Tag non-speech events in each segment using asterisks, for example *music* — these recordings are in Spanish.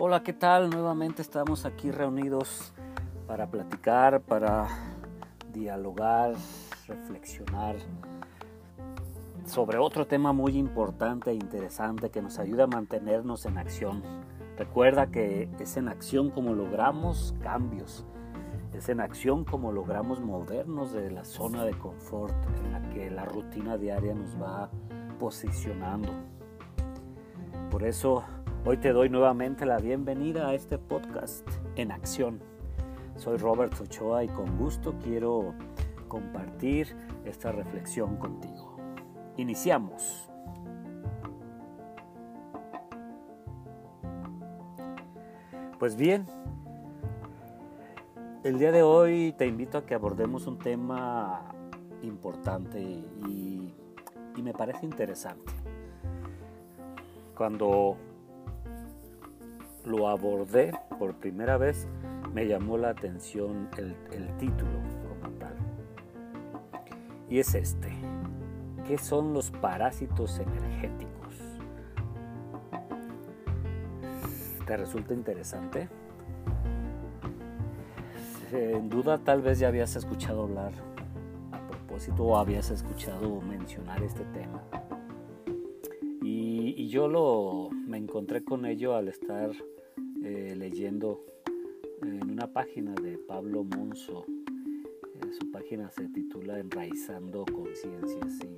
Hola, ¿qué tal? Nuevamente estamos aquí reunidos para platicar, para dialogar, reflexionar sobre otro tema muy importante e interesante que nos ayuda a mantenernos en acción. Recuerda que es en acción como logramos cambios, es en acción como logramos movernos de la zona de confort en la que la rutina diaria nos va posicionando. Por eso Hoy te doy nuevamente la bienvenida a este podcast en acción. Soy Robert Ochoa y con gusto quiero compartir esta reflexión contigo. Iniciamos. Pues bien, el día de hoy te invito a que abordemos un tema importante y, y me parece interesante. Cuando lo abordé por primera vez, me llamó la atención el, título como tal. Y es este. ¿Qué son los parásitos energéticos? ¿Te resulta interesante? Sin duda tal vez ya habías escuchado hablar a propósito o habías escuchado mencionar este tema. Y, y yo lo, me encontré con ello al estar eh, leyendo en una página de Pablo Monzo. Eh, su página se titula Enraizando Conciencias y,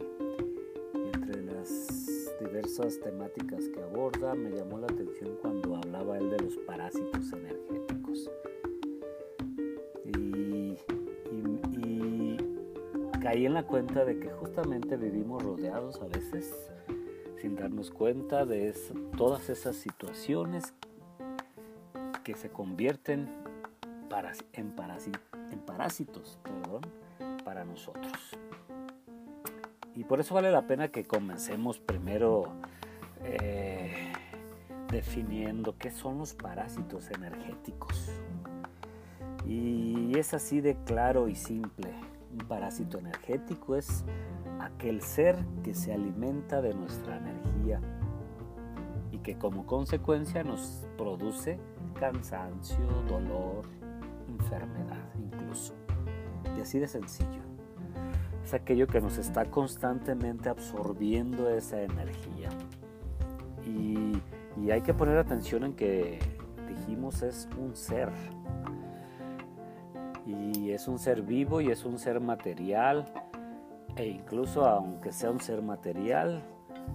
entre las diversas temáticas que aborda me llamó la atención cuando hablaba él de los parásitos energéticos. Y caí en la cuenta de que justamente vivimos rodeados a veces sin darnos cuenta de todas esas situaciones que se convierten en, en parásitos para nosotros. Y por eso vale la pena que comencemos primero eh, definiendo qué son los parásitos energéticos. Y es así de claro y simple. Un parásito energético es aquel ser que se alimenta de nuestra energía que como consecuencia nos produce cansancio, dolor, enfermedad incluso. Y así de sencillo. Es aquello que nos está constantemente absorbiendo esa energía. Y hay que poner atención en que dijimos es un ser. Y es un ser vivo y es un ser material. E incluso aunque sea un ser material,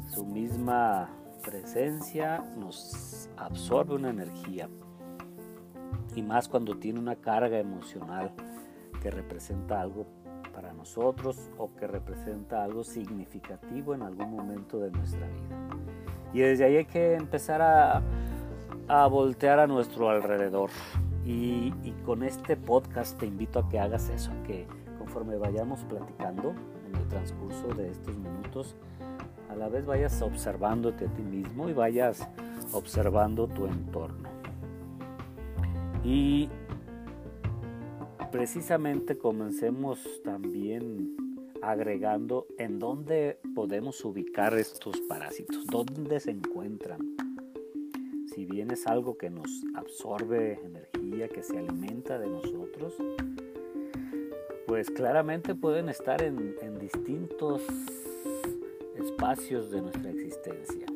su misma presencia nos absorbe una energía y más cuando tiene una carga emocional que representa algo para nosotros o que representa algo significativo en algún momento de nuestra vida. Y desde ahí hay que empezar a, a voltear a nuestro alrededor. Y, y, con este podcast te invito a que hagas eso, que conforme vayamos platicando en el transcurso de estos minutos, a la vez vayas observándote a ti mismo y vayas observando tu entorno. Y precisamente comencemos también agregando en dónde podemos ubicar estos parásitos, dónde se encuentran. Si bien es algo que nos absorbe energía, que se alimenta de nosotros, pues claramente pueden estar en, distintos espacios de nuestra existencia.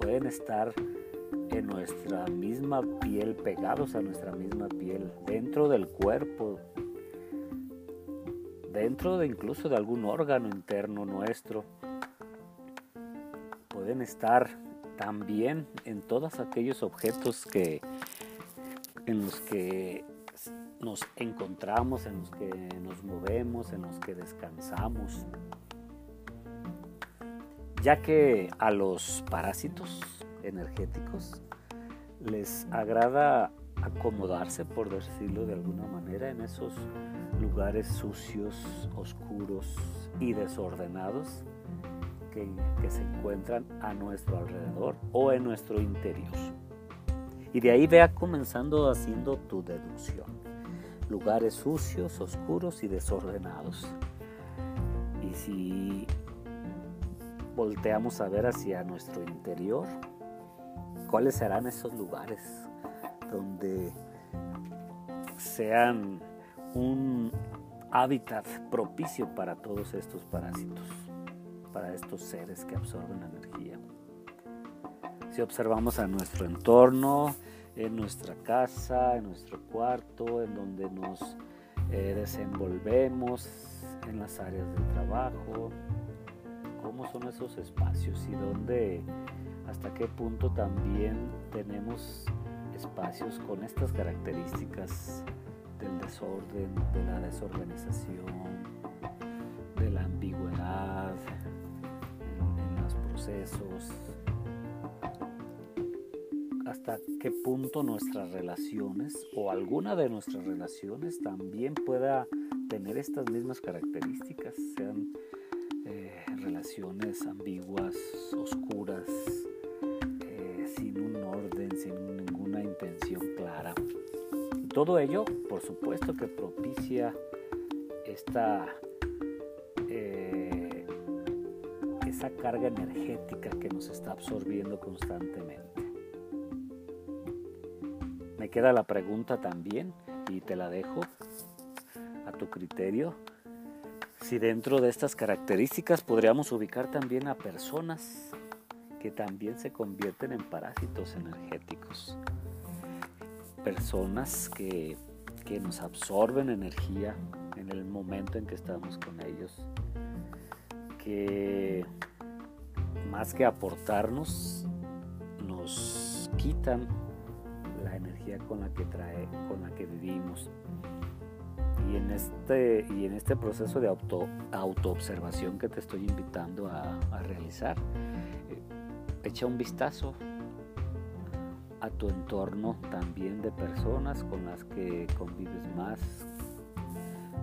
Pueden estar en nuestra misma piel, pegados a nuestra misma piel, dentro del cuerpo, dentro de incluso de algún órgano interno nuestro. Pueden estar también en todos aquellos objetos que en los que nos encontramos, en los que nos movemos, en los que descansamos. Ya que a los parásitos energéticos les agrada acomodarse, por decirlo de alguna manera, en esos lugares sucios, oscuros y desordenados que, se encuentran a nuestro alrededor o en nuestro interior. Y de ahí vea comenzando haciendo tu deducción. Lugares sucios, oscuros y desordenados. Y si volteamos a ver hacia nuestro interior, cuáles serán esos lugares donde sean un hábitat propicio para todos estos parásitos, para estos seres que absorben energía. Si observamos a nuestro entorno, en nuestra casa, en nuestro cuarto, en donde nos eh, desenvolvemos, en las áreas de trabajo, son esos espacios y dónde, hasta qué punto también tenemos espacios con estas características del desorden, de la desorganización, de la ambigüedad en, los procesos, hasta qué punto nuestras relaciones o alguna de nuestras relaciones también pueda tener estas mismas características, sean relaciones ambiguas, oscuras, eh, sin un orden, sin ninguna intención clara. Todo ello, por supuesto, que propicia esta eh, esa carga energética que nos está absorbiendo constantemente. Me queda la pregunta también y te la dejo a tu criterio. Si dentro de estas características podríamos ubicar también a personas que también se convierten en parásitos energéticos personas que, nos absorben energía en el momento en que estamos con ellos, que más que aportarnos, nos quitan la energía con la que trae, con la que vivimos. Y en este, y en este proceso de auto, autoobservación que te estoy invitando a, realizar, eh, echa un vistazo a tu entorno también de personas con las que convives más,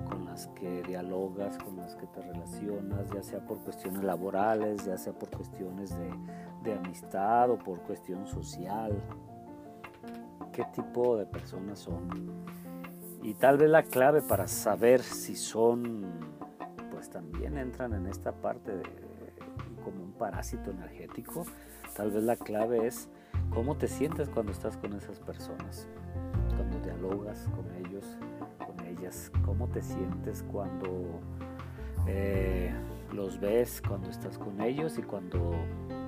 con las que dialogas, con las que te relacionas, ya sea por cuestiones laborales, ya sea por cuestiones de, amistad o por cuestión social. ¿Qué tipo de personas son? Y tal vez la clave para saber si son, pues también entran en esta parte de, como un parásito energético, tal vez la clave es ¿Cómo te sientes cuando estás con esas personas? Cuando dialogas con ellos, con ellas. ¿Cómo te sientes cuando eh, los ves, cuando estás con ellos y cuando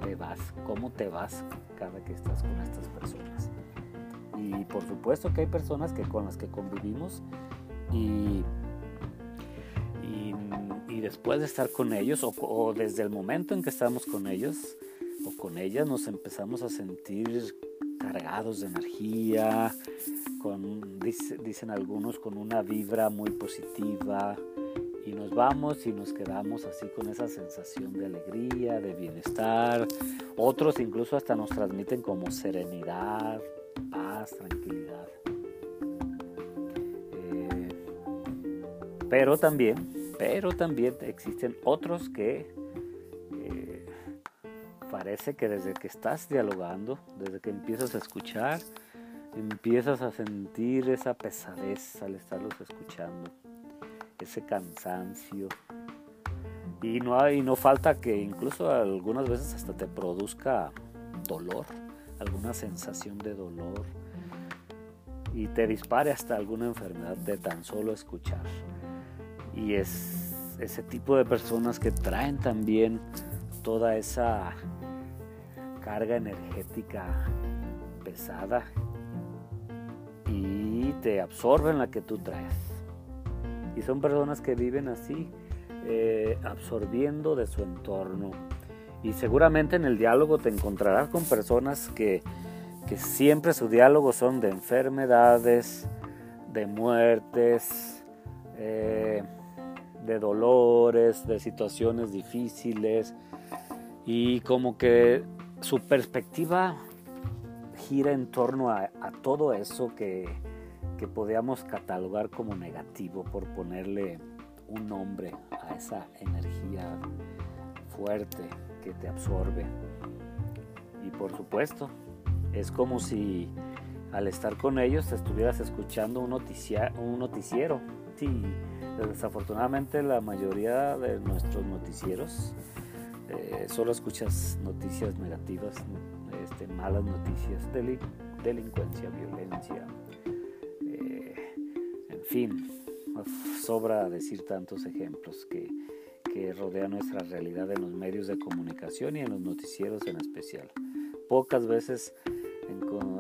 te vas? ¿Cómo te vas cada que estás con estas personas? Y por supuesto que hay personas que con las que convivimos y y, después de estar con ellos o, desde el momento en que estamos con ellos, con ellas nos empezamos a sentir cargados de energía, con, dicen algunos, con una vibra muy positiva. Y nos vamos y nos quedamos así con esa sensación de alegría, de bienestar. Otros incluso hasta nos transmiten como serenidad, paz, tranquilidad. Eh, pero también, pero también existen otros que parece que desde que estás dialogando, desde que empiezas a escuchar, empiezas a sentir esa pesadez al estarlos escuchando, ese cansancio. Y no, hay, no falta que incluso algunas veces hasta te produzca dolor, alguna sensación de dolor y te dispare hasta alguna enfermedad de tan solo escuchar. Y es ese tipo de personas que traen también toda esa carga energética pesada y te absorben la que tú traes. Y son personas que viven así, eh, absorbiendo de su entorno. Y seguramente en el diálogo te encontrarás con personas que, que siempre su diálogo son de enfermedades, de muertes, eh, de dolores, de situaciones difíciles. Y como que su perspectiva gira en torno a, todo eso que, que podíamos catalogar como negativo por ponerle un nombre a esa energía fuerte que te absorbe. Y por supuesto, es como si al estar con ellos te estuvieras escuchando un, un noticiero. Sí, desafortunadamente la mayoría de nuestros noticieros eh, solo escuchas noticias negativas, este, malas noticias, delincuencia, violencia, eh, en fin, sobra decir tantos ejemplos que, que rodean nuestra realidad en los medios de comunicación y en los noticieros en especial. Pocas veces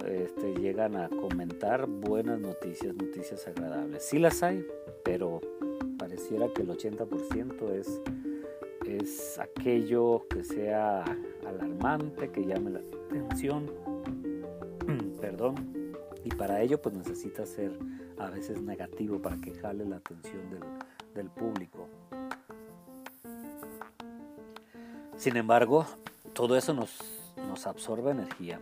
este, llegan a comentar buenas noticias, noticias agradables. Sí las hay, pero pareciera que el 80% es, es aquello que sea alarmante, que llame la atención. *clears throat* Perdón. Y para ello pues necesita ser a veces negativo para que jale la atención del, público. Sin embargo, todo eso nos, nos absorbe energía.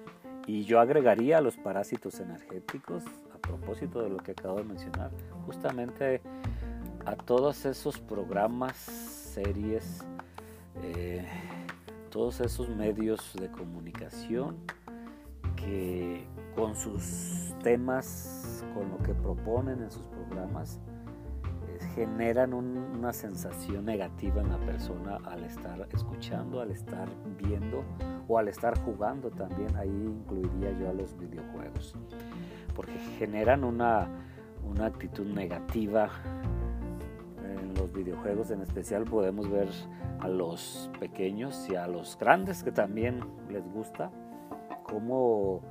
Y yo agregaría a los parásitos energéticos, a propósito de lo que acabo de mencionar, justamente a todos esos programas, series, eh, todos esos medios de comunicación que con sus temas, con lo que proponen en sus programas, eh, generan una sensación negativa en la persona al estar escuchando, al estar viendo o al estar jugando también. Ahí incluiría yo a los videojuegos, porque generan una, una actitud negativa los videojuegos en especial podemos ver a los pequeños y a los grandes que también les gusta, cómo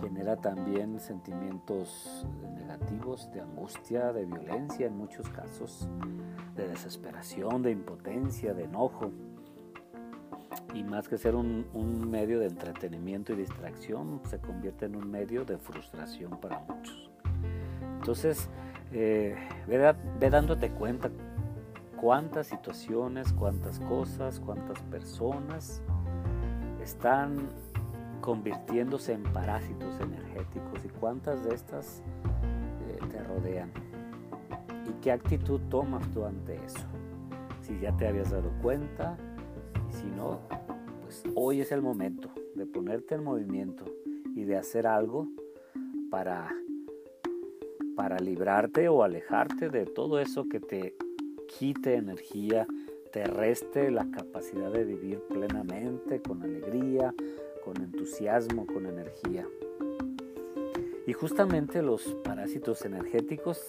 genera también sentimientos negativos de angustia, de violencia en muchos casos, de desesperación, de impotencia, de enojo. Y más que ser un, medio de entretenimiento y distracción, se convierte en un medio de frustración para muchos. Entonces, eh, ve dándote cuenta cuántas situaciones, cuántas cosas, cuántas personas están convirtiéndose en parásitos energéticos y cuántas de estas eh, te rodean. ¿Y qué actitud tomas tú ante eso? Si ya te habías dado cuenta si no, pues hoy es el momento de ponerte en movimiento y de hacer algo para para librarte o alejarte de todo eso que te quite energía, te reste la capacidad de vivir plenamente, con alegría, con entusiasmo, con energía. Y justamente los parásitos energéticos,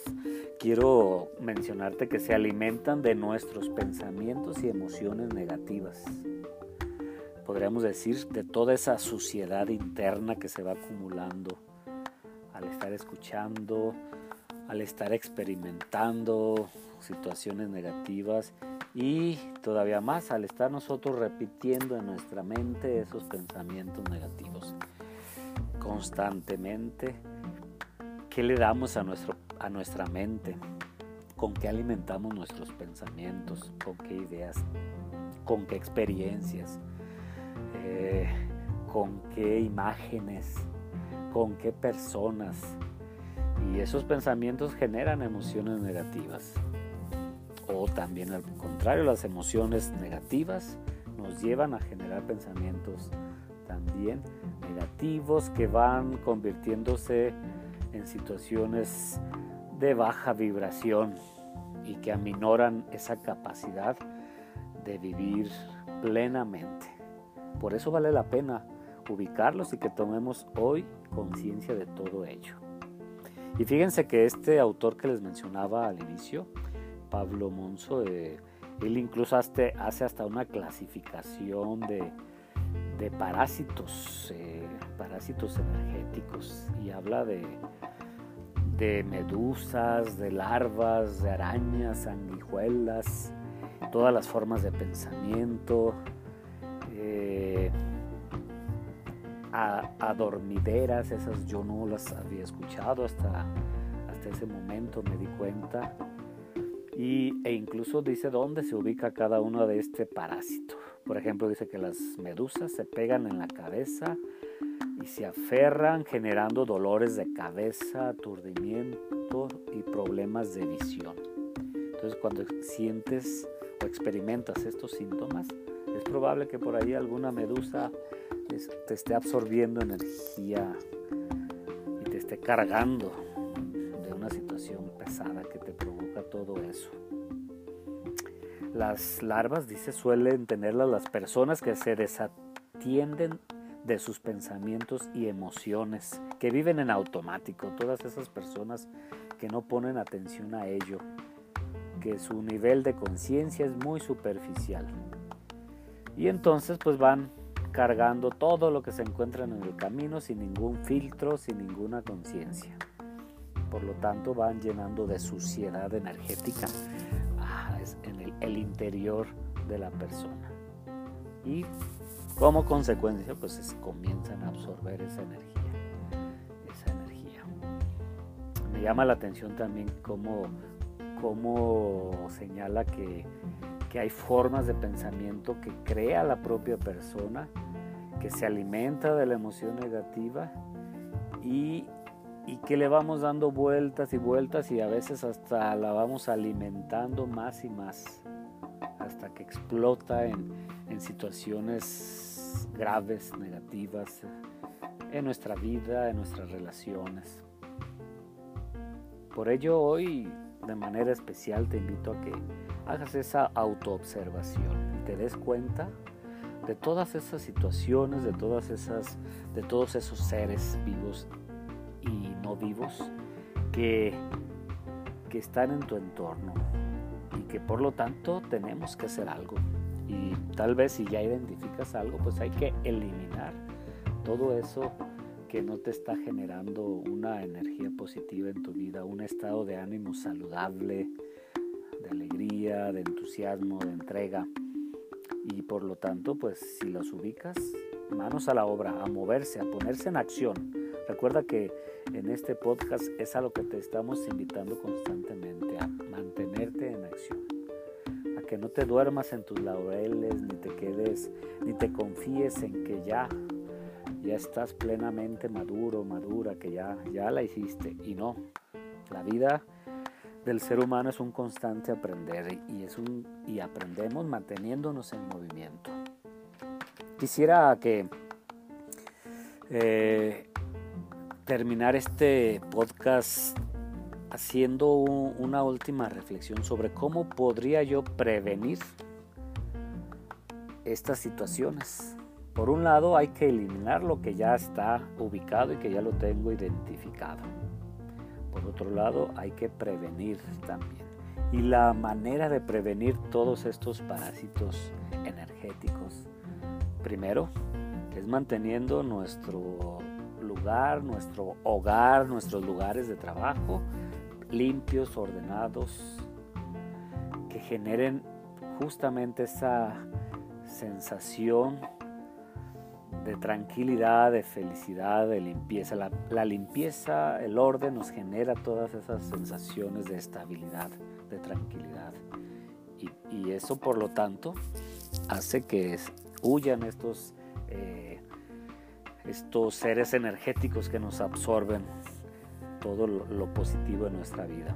quiero mencionarte que se alimentan de nuestros pensamientos y emociones negativas. Podríamos decir de toda esa suciedad interna que se va acumulando al estar escuchando, al estar experimentando situaciones negativas y todavía más al estar nosotros repitiendo en nuestra mente esos pensamientos negativos constantemente. ¿Qué le damos a, nuestro, a nuestra mente? ¿Con qué alimentamos nuestros pensamientos? ¿Con qué ideas? ¿Con qué experiencias? ¿Con qué imágenes? ¿Con qué personas? Y esos pensamientos generan emociones negativas. O también al contrario, las emociones negativas nos llevan a generar pensamientos también negativos que van convirtiéndose en situaciones de baja vibración y que aminoran esa capacidad de vivir plenamente. Por eso vale la pena ubicarlos y que tomemos hoy conciencia de todo ello. Y fíjense que este autor que les mencionaba al inicio, Pablo Monzo, eh, él incluso hace, hasta una clasificación de, parásitos, eh, parásitos energéticos, y habla de, de medusas, de larvas, de arañas, sanguijuelas, todas las formas de pensamiento, a, dormideras, esas yo no las había escuchado hasta, hasta ese momento, me di cuenta. Y, e incluso dice dónde se ubica cada uno de este parásito. Por ejemplo, dice que las medusas se pegan en la cabeza y se aferran generando dolores de cabeza, aturdimiento y problemas de visión. Entonces cuando sientes o experimentas estos síntomas, es probable que por ahí alguna medusa te esté absorbiendo energía y te esté cargando de una situación pesada que te provoca todo eso. Las larvas, dice, suelen tenerlas las personas que se desatienden de sus pensamientos y emociones, que viven en automático, todas esas personas que no ponen atención a ello, que su nivel de conciencia es muy superficial. Y entonces pues van cargando todo lo que se encuentran en el camino sin ningún filtro, sin ninguna conciencia. Por lo tanto van llenando de suciedad energética ah, en el, el interior de la persona. Y como consecuencia pues comienzan a absorber esa energía. Esa energía. Me llama la atención también cómo, cómo señala que, que hay formas de pensamiento que crea la propia persona, que se alimenta de la emoción negativa y, y que le vamos dando vueltas y vueltas y a veces hasta la vamos alimentando más y más hasta que explota en, en situaciones graves, negativas, en nuestra vida, en nuestras relaciones. Por ello hoy de manera especial te invito a que hagas esa autoobservación y te des cuenta de todas esas situaciones, de todas esas, de todos esos seres vivos y no vivos que, que están en tu entorno y que por lo tanto tenemos que hacer algo. Y tal vez si ya identificas algo, pues hay que eliminar todo eso que no te está generando una energía positiva en tu vida, un estado de ánimo saludable, de alegría, de entusiasmo, de entrega. Y por lo tanto, pues si los ubicas, manos a la obra, a moverse, a ponerse en acción. Recuerda que en este podcast es a lo que te estamos invitando constantemente, a mantenerte en acción. A que no te duermas en tus laureles, ni te quedes, ni te confíes en que ya ya estás plenamente maduro, madura, que ya, ya la hiciste. Y no, la vida del ser humano es un constante aprender y, es un, y aprendemos manteniéndonos en movimiento. Quisiera que eh, terminar este podcast haciendo una última reflexión sobre cómo podría yo prevenir estas situaciones por un lado hay que eliminar lo que ya está ubicado y que ya lo tengo identificado. Por otro lado hay que prevenir también. Y la manera de prevenir todos estos parásitos energéticos, primero, es manteniendo nuestro lugar, nuestro hogar, nuestros lugares de trabajo limpios, ordenados, que generen justamente esa sensación de tranquilidad, de felicidad, de limpieza. La, limpieza, el orden nos genera todas esas sensaciones de estabilidad, de tranquilidad. Y, eso por lo tanto hace que huyan estos, eh, estos seres energéticos que nos absorben todo lo positivo en nuestra vida.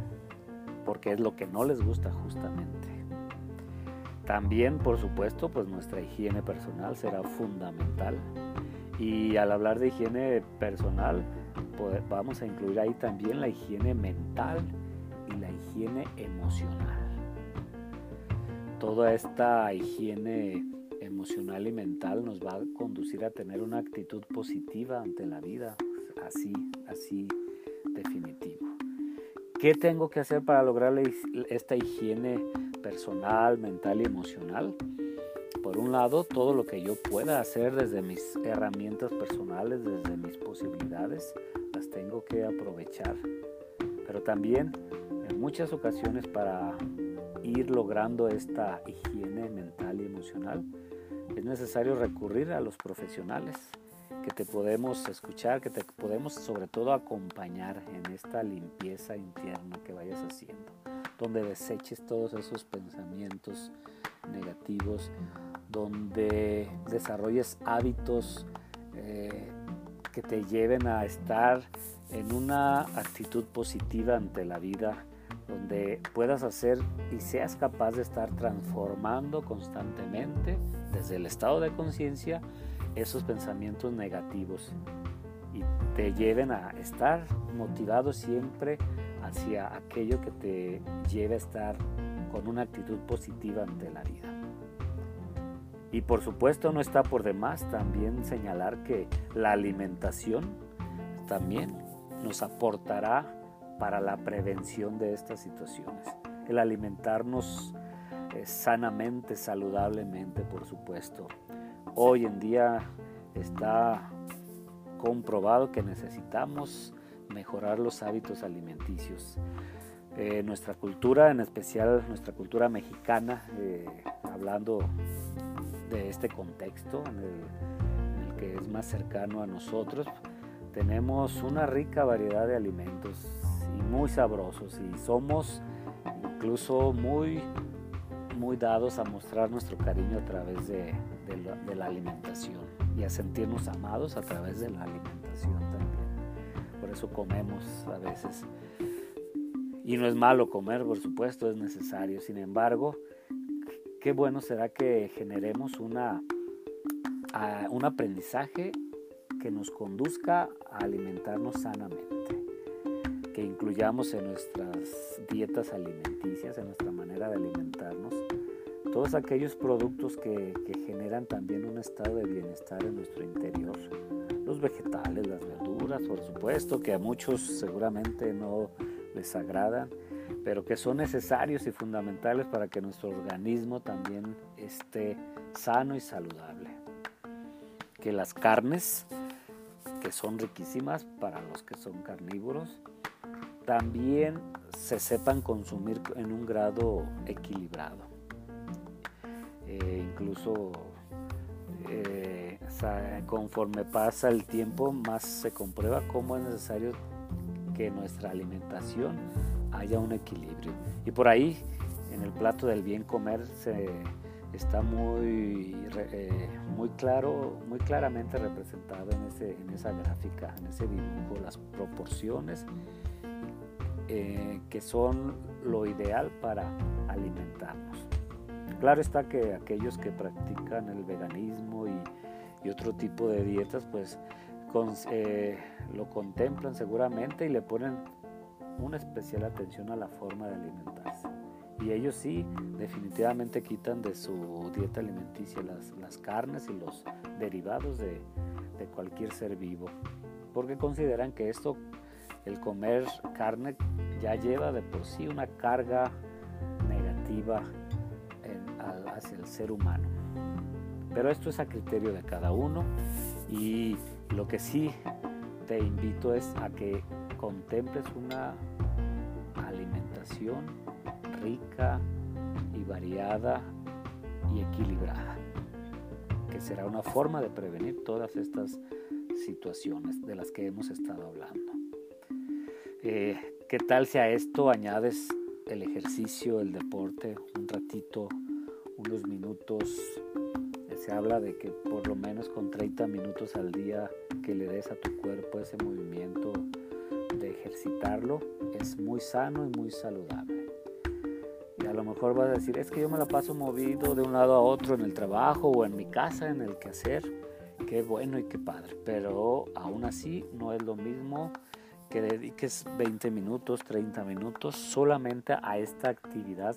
Porque es lo que no les gusta justamente. También, por supuesto, pues nuestra higiene personal será fundamental. Y al hablar de higiene personal, pues vamos a incluir ahí también la higiene mental y la higiene emocional. Toda esta higiene emocional y mental nos va a conducir a tener una actitud positiva ante la vida, así, así definitivo. ¿Qué tengo que hacer para lograr esta higiene personal, mental y emocional. Por un lado, todo lo que yo pueda hacer desde mis herramientas personales, desde mis posibilidades, las tengo que aprovechar. Pero también en muchas ocasiones para ir logrando esta higiene mental y emocional, es necesario recurrir a los profesionales que te podemos escuchar, que te podemos sobre todo acompañar en esta limpieza interna que vayas haciendo donde deseches todos esos pensamientos negativos, donde desarrolles hábitos eh, que te lleven a estar en una actitud positiva ante la vida, donde puedas hacer y seas capaz de estar transformando constantemente desde el estado de conciencia esos pensamientos negativos y te lleven a estar motivado siempre hacia aquello que te lleve a estar con una actitud positiva ante la vida. Y por supuesto no está por demás también señalar que la alimentación también nos aportará para la prevención de estas situaciones. El alimentarnos eh, sanamente, saludablemente, por supuesto. Hoy en día está comprobado que necesitamos mejorar los hábitos alimenticios. Eh, nuestra cultura, en especial nuestra cultura mexicana, eh, hablando de este contexto en el, que es más cercano a nosotros, tenemos una rica variedad de alimentos y muy sabrosos y somos incluso muy, muy dados a mostrar nuestro cariño a través de, de la alimentación y a sentirnos amados a través de la alimentación también. Eso comemos a veces. Y no es malo comer, por supuesto, es necesario. Sin embargo, qué bueno será que generemos una, un aprendizaje que nos conduzca a alimentarnos sanamente, que incluyamos en nuestras dietas alimenticias, en nuestra manera de alimentarnos, todos aquellos productos que generan también un estado de bienestar en nuestro interior, los vegetales, las verduras, por supuesto, que a muchos seguramente no les agradan, pero que son necesarios y fundamentales para que nuestro organismo también esté sano y saludable. Que las carnes, que son riquísimas para los que son carnívoros, también se sepan consumir en un grado equilibrado. Eh, incluso eh, conforme pasa el tiempo, más se comprueba cómo es necesario que nuestra alimentación haya un equilibrio. Y por ahí, en el plato del bien comer, se, está muy, eh, muy claro, muy claramente representado en, ese, en esa gráfica, en ese dibujo, las proporciones eh, que son lo ideal para alimentarnos. Claro está que aquellos que practican el veganismo y, otro tipo de dietas, pues eh, lo contemplan seguramente y le ponen una especial atención a la forma de alimentarse. Y ellos sí, definitivamente quitan de su dieta alimenticia las, carnes y los derivados de, cualquier ser vivo, porque consideran que esto, el comer carne, ya lleva de por sí una carga negativa hacia el ser humano. Pero esto es a criterio de cada uno y lo que sí te invito es a que contemples una alimentación rica y variada y equilibrada, que será una forma de prevenir todas estas situaciones de las que hemos estado hablando. Eh, ¿Qué tal si a esto añades el ejercicio, el deporte, un ratito, unos minutos? Se habla de que por lo menos con 30 minutos al día que le des a tu cuerpo ese movimiento ejercitarlo es muy sano y muy saludable. Y a lo mejor vas a decir, es que yo me la paso movido de un lado a otro en el trabajo o en mi casa, en el quehacer. Qué bueno y qué padre. Pero aún así no es lo mismo que dediques 20 minutos, 30 minutos solamente a esta actividad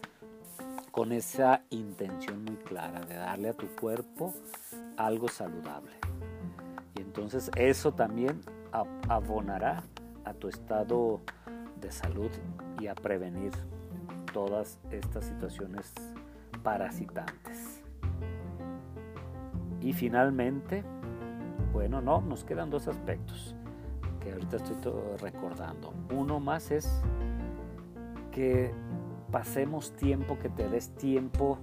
con esa intención muy clara de darle a tu cuerpo algo saludable. Y entonces eso también abonará a tu estado de salud y a prevenir todas estas situaciones parasitantes. Y finalmente, bueno, no, nos quedan dos aspectos que ahorita estoy recordando. Uno más es que pasemos tiempo, que te des tiempo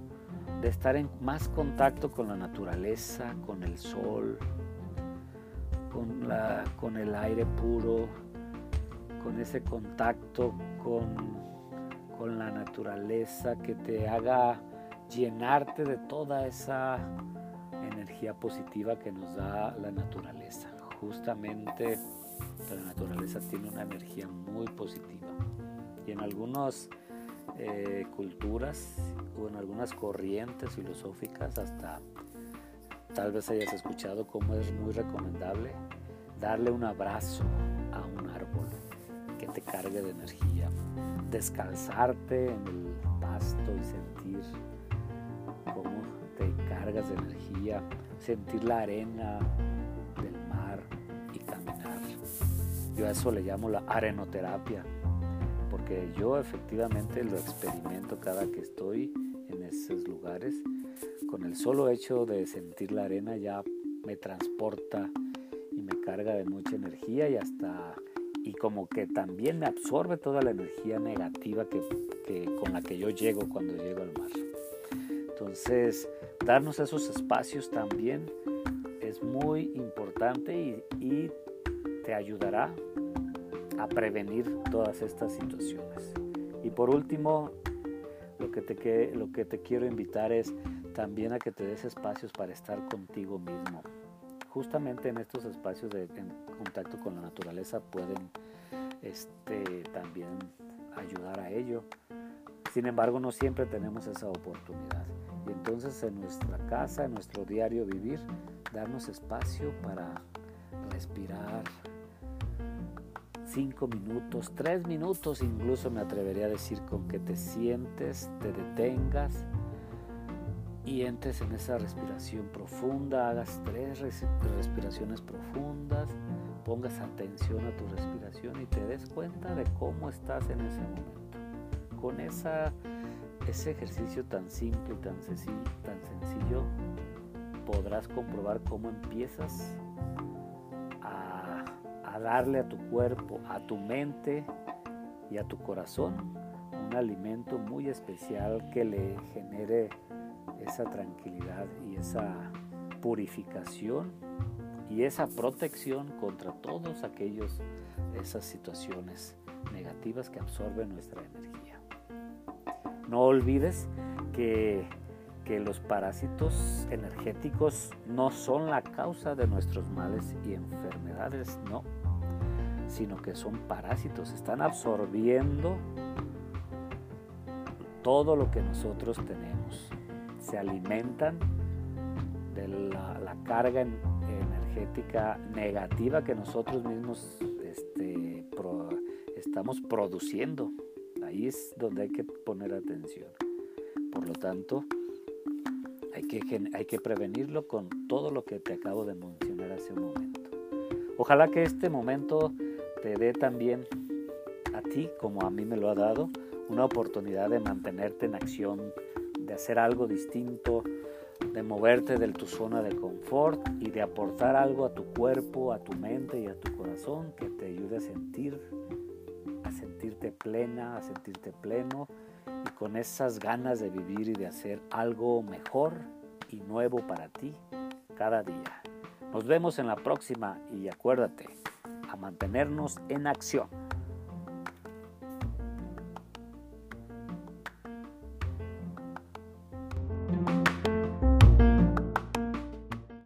de estar en más contacto con la naturaleza, con el sol, con, la, con el aire puro, con ese contacto con, la naturaleza que te haga llenarte de toda esa energía positiva que nos da la naturaleza. Justamente la naturaleza tiene una energía muy positiva. Y en algunas eh, culturas o en algunas corrientes filosóficas hasta tal vez hayas escuchado cómo es muy recomendable darle un abrazo a un árbol que te cargue de energía. Descansarte en el pasto y sentir cómo te carga recargas de energía, sentir la arena del mar y caminar. Yo a eso le llamo la arenoterapia, yo efectivamente lo experimento cada que estoy en esos lugares. Con el solo hecho de sentir la arena ya me transporta y me carga de mucha energía y hasta y como que también me absorbe toda la energía negativa que, con la que yo llego cuando llego al mar. Entonces, darnos esos espacios también es muy importante y, y te ayudará a prevenir todas estas situaciones. Y por último, lo que te, lo que te quiero invitar es también a que te des espacios para estar contigo mismo justamente en estos espacios de contacto con la naturaleza pueden este, también ayudar a ello. Sin embargo, no siempre tenemos esa oportunidad. Y entonces en nuestra casa, en nuestro diario vivir, darnos espacio para respirar cinco minutos, tres minutos, incluso me atrevería a decir con que te sientes, te detengas y entres en esa respiración profunda, hagas tres respiraciones profundas, pongas atención a tu respiración y te des cuenta de cómo estás en ese momento. Con esa, ese ejercicio tan simple, tan tan sencillo, podrás comprobar cómo empiezas a, darle a tu cuerpo, a tu mente y a tu corazón un alimento muy especial que le genere esa tranquilidad y esa purificación y esa protección contra todos aquellos esas situaciones negativas que absorben nuestra energía. No olvides que, que los parásitos energéticos no son la causa de nuestros males y enfermedades, no, sino que son parásitos, están absorbiendo todo lo que nosotros tenemos se alimentan de la, carga energética negativa que nosotros mismos este, estamos produciendo. Ahí es donde hay que poner atención. Por lo tanto, hay que, hay que prevenirlo con todo lo que te acabo de mencionar hace un momento. Ojalá que este momento te dé también a ti, como a mí me lo ha dado, una oportunidad de mantenerte en acción de hacer algo distinto, de moverte de tu zona de confort y de aportar algo a tu cuerpo, a tu mente y a tu corazón que te ayude a sentir, a sentirte plena, a sentirte pleno y con esas ganas de vivir y de hacer algo mejor y nuevo para ti cada día. Nos vemos en la próxima y acuérdate a mantenernos en acción.